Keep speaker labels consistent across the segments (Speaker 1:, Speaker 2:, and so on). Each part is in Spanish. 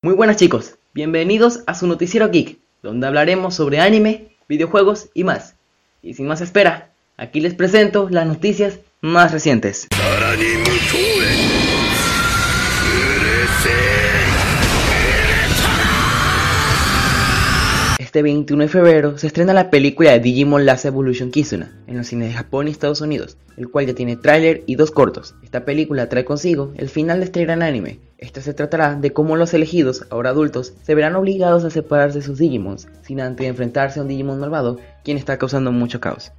Speaker 1: Muy buenas chicos, bienvenidos a su noticiero geek, donde hablaremos sobre anime, videojuegos y más. Y sin más espera, aquí les presento las noticias más recientes. Este 21 de febrero se estrena la película de Digimon Last Evolution Kizuna en los cines de Japón y Estados Unidos, el cual ya tiene tráiler y dos cortos. Esta película trae consigo el final de este gran anime. Esta se tratará de cómo los elegidos, ahora adultos, se verán obligados a separarse de sus Digimons, sin antes enfrentarse a un Digimon malvado, quien está causando mucho caos.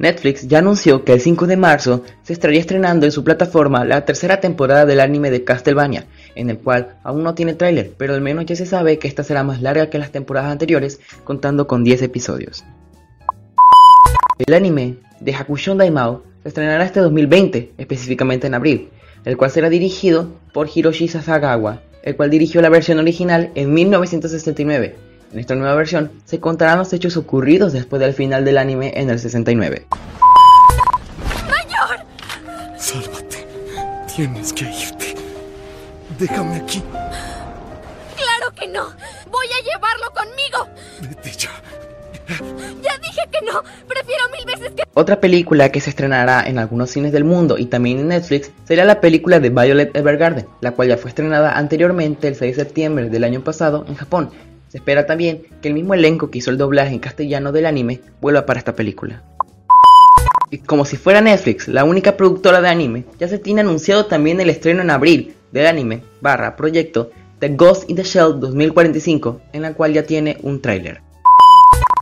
Speaker 1: Netflix ya anunció que el 5 de marzo se estaría estrenando en su plataforma la tercera temporada del anime de Castlevania, en el cual aún no tiene tráiler, pero al menos ya se sabe que esta será más larga que las temporadas anteriores, contando con 10 episodios. El anime de Hakushon Daimao se estrenará este 2020, específicamente en abril, el cual será dirigido por Hiroshi Sasagawa, el cual dirigió la versión original en 1969 en esta nueva versión se contarán los hechos ocurridos después del final del anime en el 69.
Speaker 2: ¡Mayor! Sálvate. Tienes que irte. Déjame aquí. ¡Claro que no! ¡Voy a llevarlo conmigo! Vete ya. Ya dije que no. Prefiero mil veces que...
Speaker 1: Otra película que se estrenará en algunos cines del mundo y también en Netflix será la película de Violet Evergarden, la cual ya fue estrenada anteriormente el 6 de septiembre del año pasado en Japón se espera también que el mismo elenco que hizo el doblaje en castellano del anime vuelva para esta película. Y como si fuera Netflix la única productora de anime, ya se tiene anunciado también el estreno en abril del anime barra proyecto The Ghost in the Shell 2045, en la cual ya tiene un tráiler.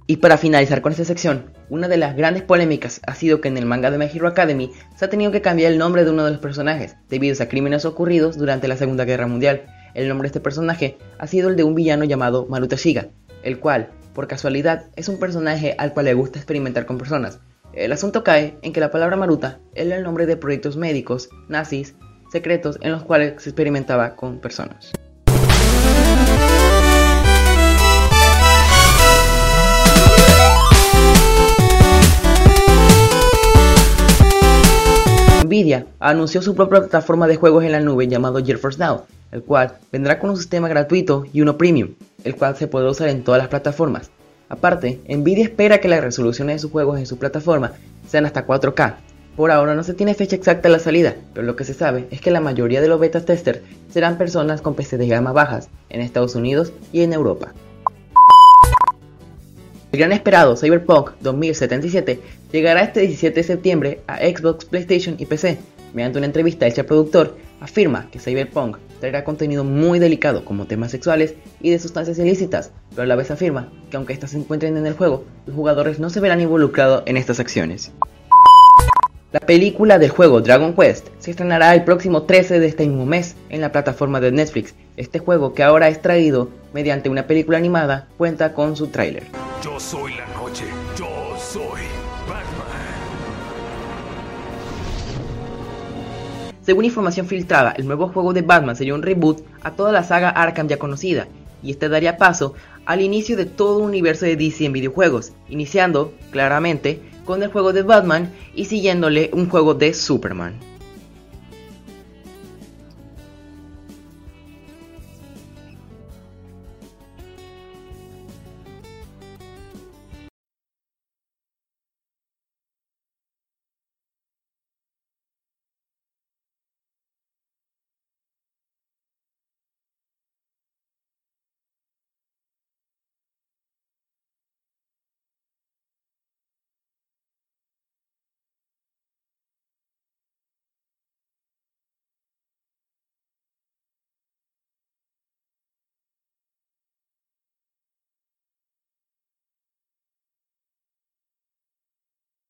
Speaker 1: Y para finalizar con esta sección, una de las grandes polémicas ha sido que en el manga de My Academy se ha tenido que cambiar el nombre de uno de los personajes, debido a crímenes ocurridos durante la Segunda Guerra Mundial, el nombre de este personaje ha sido el de un villano llamado Maruta Shiga, el cual, por casualidad, es un personaje al cual le gusta experimentar con personas. El asunto cae en que la palabra Maruta era el nombre de proyectos médicos, nazis, secretos en los cuales se experimentaba con personas. Nvidia anunció su propia plataforma de juegos en la nube llamado GeForce Now, el cual vendrá con un sistema gratuito y uno premium, el cual se puede usar en todas las plataformas. Aparte, Nvidia espera que las resoluciones de sus juegos en su plataforma sean hasta 4K. Por ahora no se tiene fecha exacta de la salida, pero lo que se sabe es que la mayoría de los beta testers serán personas con PC de gama bajas en Estados Unidos y en Europa. El gran esperado Cyberpunk 2077 llegará este 17 de septiembre a Xbox, PlayStation y PC. Mediante una entrevista hecha al productor, afirma que Cyberpunk traerá contenido muy delicado como temas sexuales y de sustancias ilícitas, pero a la vez afirma que aunque estas se encuentren en el juego, los jugadores no se verán involucrados en estas acciones. La película del juego Dragon Quest se estrenará el próximo 13 de este mismo mes en la plataforma de Netflix. Este juego, que ahora es traído mediante una película animada, cuenta con su tráiler. Yo soy la noche, yo soy Según información filtrada, el nuevo juego de Batman sería un reboot a toda la saga Arkham ya conocida, y este daría paso al inicio de todo un universo de DC en videojuegos, iniciando, claramente, con el juego de Batman y siguiéndole un juego de Superman.